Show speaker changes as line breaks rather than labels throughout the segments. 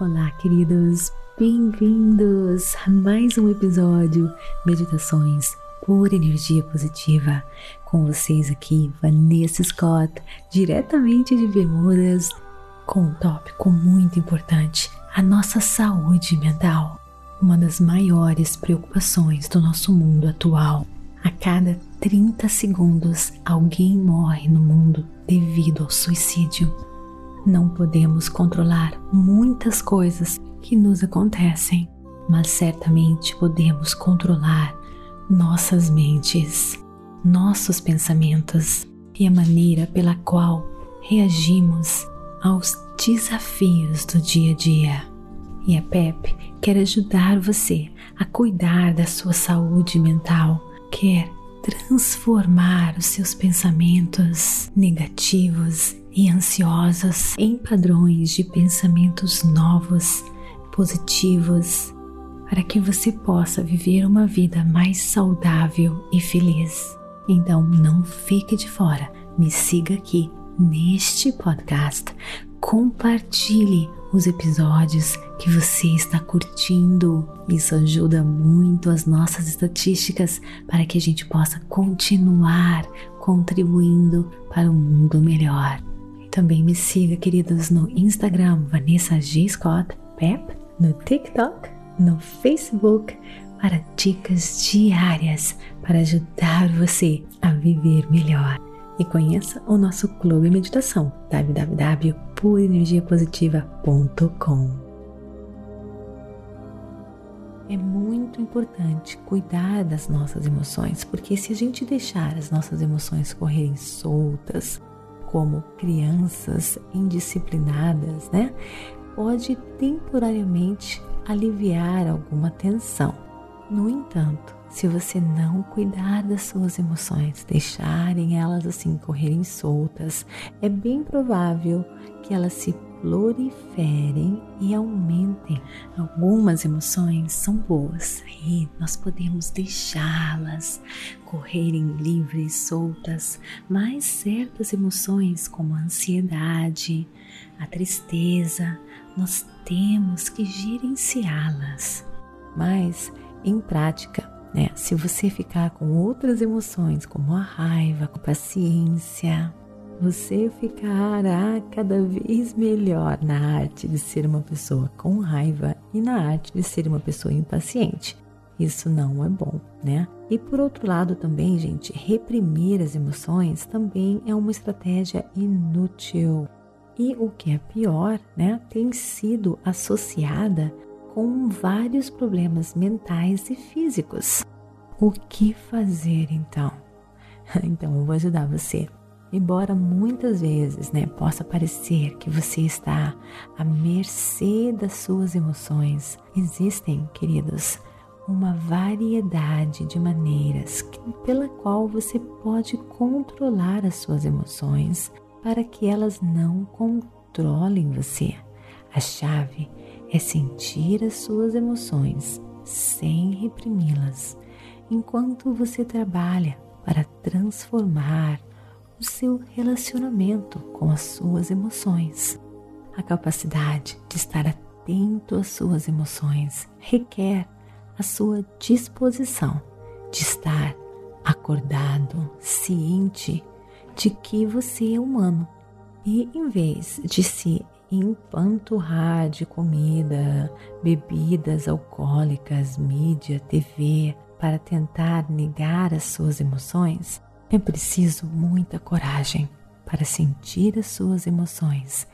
Olá, queridos, bem-vindos a mais um episódio Meditações por Energia Positiva. Com vocês aqui, Vanessa Scott, diretamente de Bermudas, com um tópico muito importante: a nossa saúde mental. Uma das maiores preocupações do nosso mundo atual. A cada 30 segundos, alguém morre no mundo devido ao suicídio. Não podemos controlar muitas coisas que nos acontecem, mas certamente podemos controlar nossas mentes, nossos pensamentos e a maneira pela qual reagimos aos desafios do dia a dia. E a PEP quer ajudar você a cuidar da sua saúde mental, quer transformar os seus pensamentos negativos e ansiosas em padrões de pensamentos novos, positivos, para que você possa viver uma vida mais saudável e feliz. Então não fique de fora, me siga aqui neste podcast, compartilhe os episódios que você está curtindo. Isso ajuda muito as nossas estatísticas para que a gente possa continuar contribuindo para um mundo melhor. Também me siga, queridos, no Instagram Vanessa G. Scott Pep, no TikTok, no Facebook, para dicas diárias para ajudar você a viver melhor. E conheça o nosso clube meditação www.purenergiapositiva.com. É muito importante cuidar das nossas emoções, porque se a gente deixar as nossas emoções correrem soltas, como crianças indisciplinadas, né? Pode temporariamente aliviar alguma tensão. No entanto, se você não cuidar das suas emoções, deixarem elas assim correrem soltas, é bem provável que elas se proliferem e aumentem. Algumas emoções são boas e nós podemos deixá-las correrem livres, soltas, mas certas emoções, como a ansiedade, a tristeza, nós temos que gerenciá-las. Mas, em prática, né, se você ficar com outras emoções, como a raiva, com paciência, você ficará cada vez melhor na arte de ser uma pessoa com raiva e na arte de ser uma pessoa impaciente. Isso não é bom, né? E por outro lado também, gente, reprimir as emoções também é uma estratégia inútil. E o que é pior, né, tem sido associada com vários problemas mentais e físicos. O que fazer então? Então eu vou ajudar você Embora muitas vezes né, possa parecer que você está à mercê das suas emoções, existem, queridos, uma variedade de maneiras pela qual você pode controlar as suas emoções para que elas não controlem você. A chave é sentir as suas emoções sem reprimi-las, enquanto você trabalha para transformar o seu relacionamento com as suas emoções. A capacidade de estar atento às suas emoções requer a sua disposição de estar acordado, ciente de que você é humano. E em vez de se empanturrar de comida, bebidas alcoólicas, mídia, TV, para tentar negar as suas emoções, é preciso muita coragem para sentir as suas emoções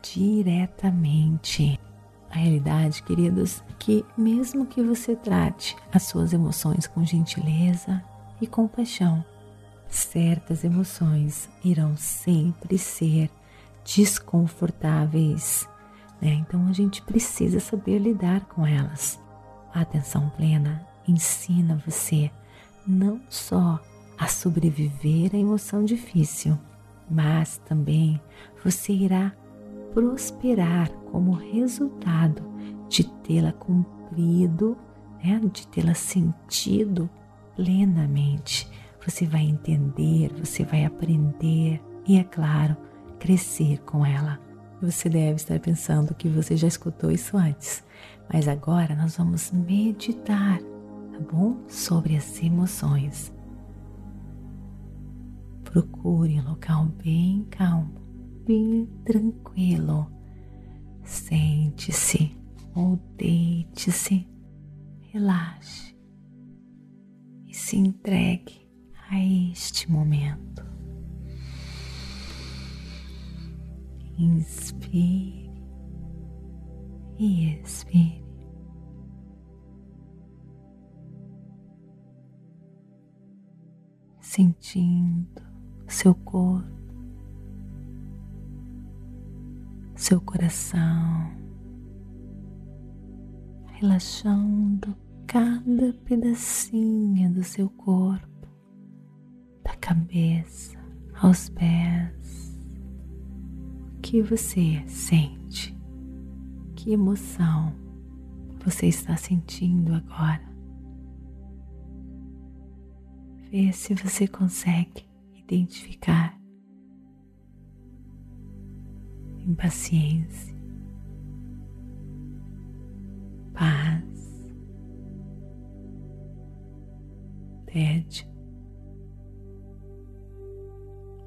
diretamente. A realidade, queridos, é que mesmo que você trate as suas emoções com gentileza e compaixão, certas emoções irão sempre ser desconfortáveis. Né? Então a gente precisa saber lidar com elas. A atenção plena ensina você não só a sobreviver à emoção difícil, mas também você irá prosperar como resultado de tê-la cumprido, né? de tê-la sentido plenamente. Você vai entender, você vai aprender e, é claro, crescer com ela. Você deve estar pensando que você já escutou isso antes, mas agora nós vamos meditar, tá bom? Sobre as emoções. Procure um local bem calmo, bem tranquilo. Sente-se ou deite-se, relaxe e se entregue a este momento. Inspire e expire. Sentindo seu corpo, seu coração, relaxando cada pedacinho do seu corpo, da cabeça aos pés. O que você sente? Que emoção você está sentindo agora? Vê se você consegue identificar impaciência, paz, tédio,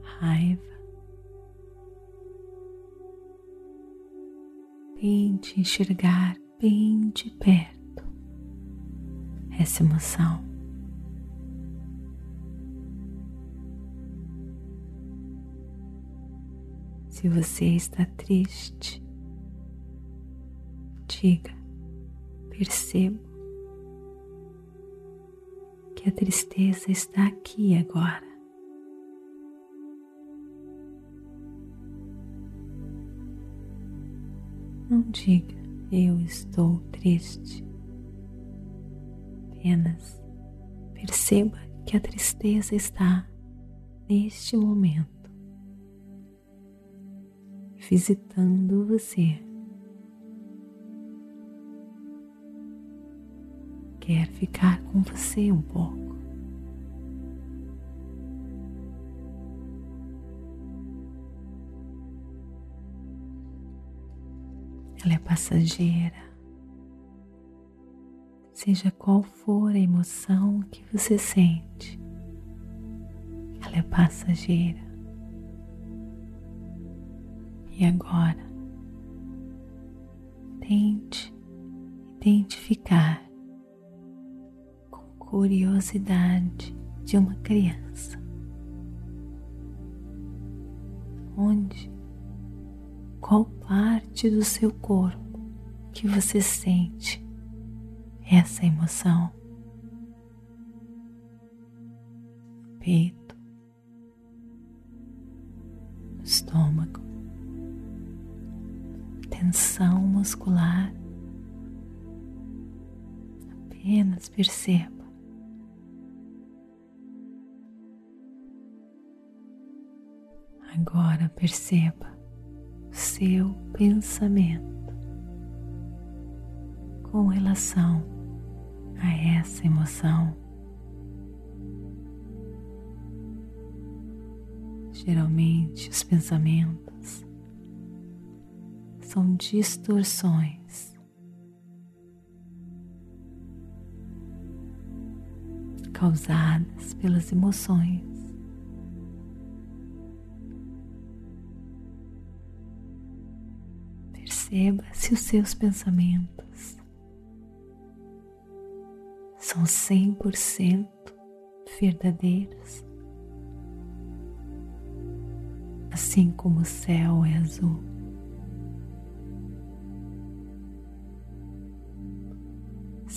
raiva. Tente enxergar bem de perto essa emoção. Se você está triste, diga, percebo que a tristeza está aqui agora. Não diga eu estou triste. Apenas perceba que a tristeza está neste momento visitando você. Quer ficar com você um pouco. Ela é passageira. Seja qual for a emoção que você sente, ela é passageira. E agora, tente identificar com curiosidade de uma criança. Onde, qual parte do seu corpo que você sente essa emoção? Peito, estômago, tensão muscular. Apenas perceba. Agora perceba seu pensamento com relação a essa emoção. Geralmente os pensamentos são distorções. Causadas pelas emoções. Perceba se os seus pensamentos são 100% verdadeiros, assim como o céu é azul.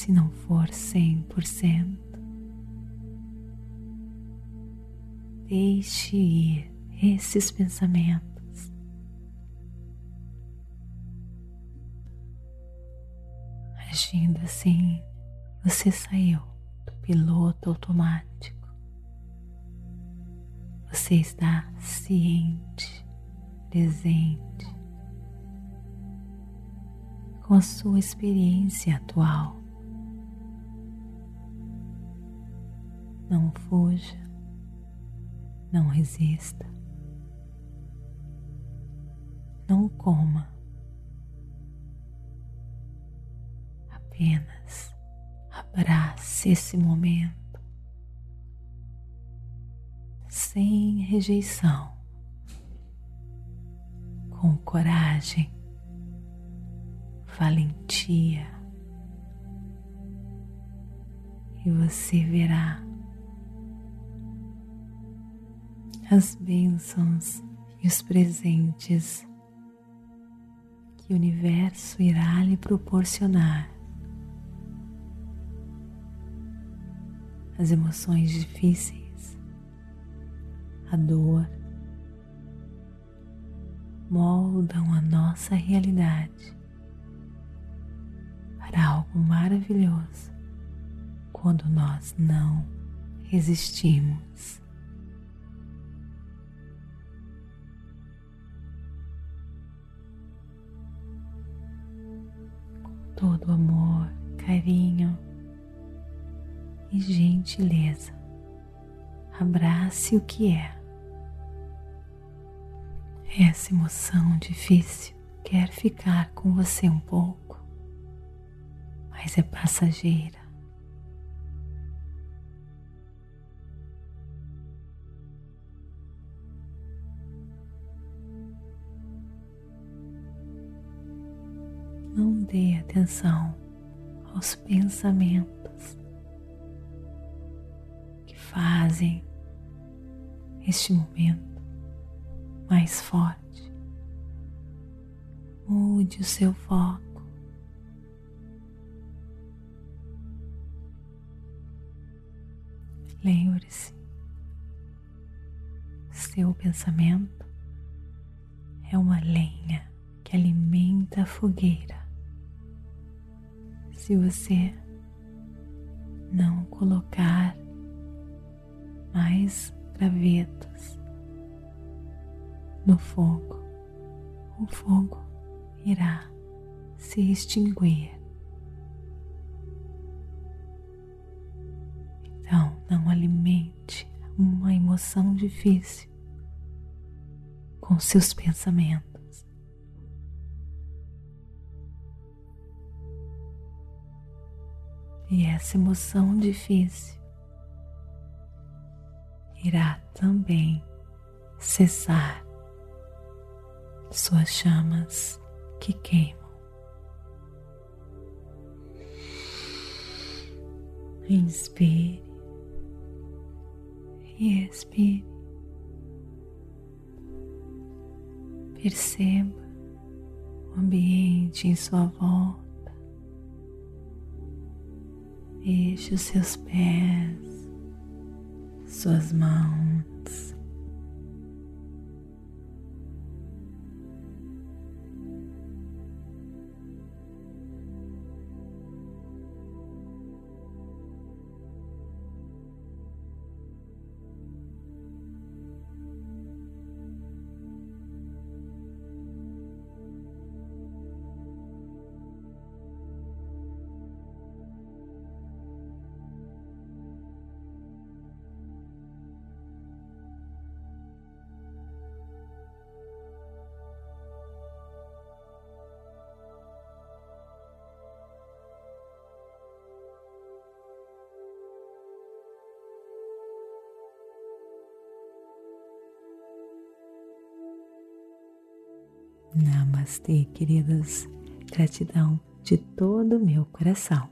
Se não for cem por cento. Deixe ir esses pensamentos. Agindo assim, você saiu do piloto automático. Você está ciente, presente com a sua experiência atual. Não fuja, não resista. não coma. Apenas abrace esse momento sem rejeição, com coragem, valentia, e você verá as bênçãos e os presentes que o universo irá lhe proporcionar. As emoções difíceis, a dor, moldam a nossa realidade para algo maravilhoso quando nós não resistimos. Todo amor, carinho e gentileza. Abrace o que é. Essa emoção difícil quer ficar com você um pouco, mas é passageira. Não dê atenção aos pensamentos que fazem este momento mais forte. Mude o seu foco. Lembre-se, seu pensamento é uma lenha que alimenta a fogueira se você não colocar mais gravetos no fogo, o fogo irá se extinguir. Então, não alimente uma emoção difícil com seus pensamentos. E essa emoção difícil irá também cessar suas chamas que queimam. Inspire e expire. Perceba o ambiente em sua volta. Deixe os seus pés, suas mãos, Namastê, queridas. Gratidão de todo o meu coração.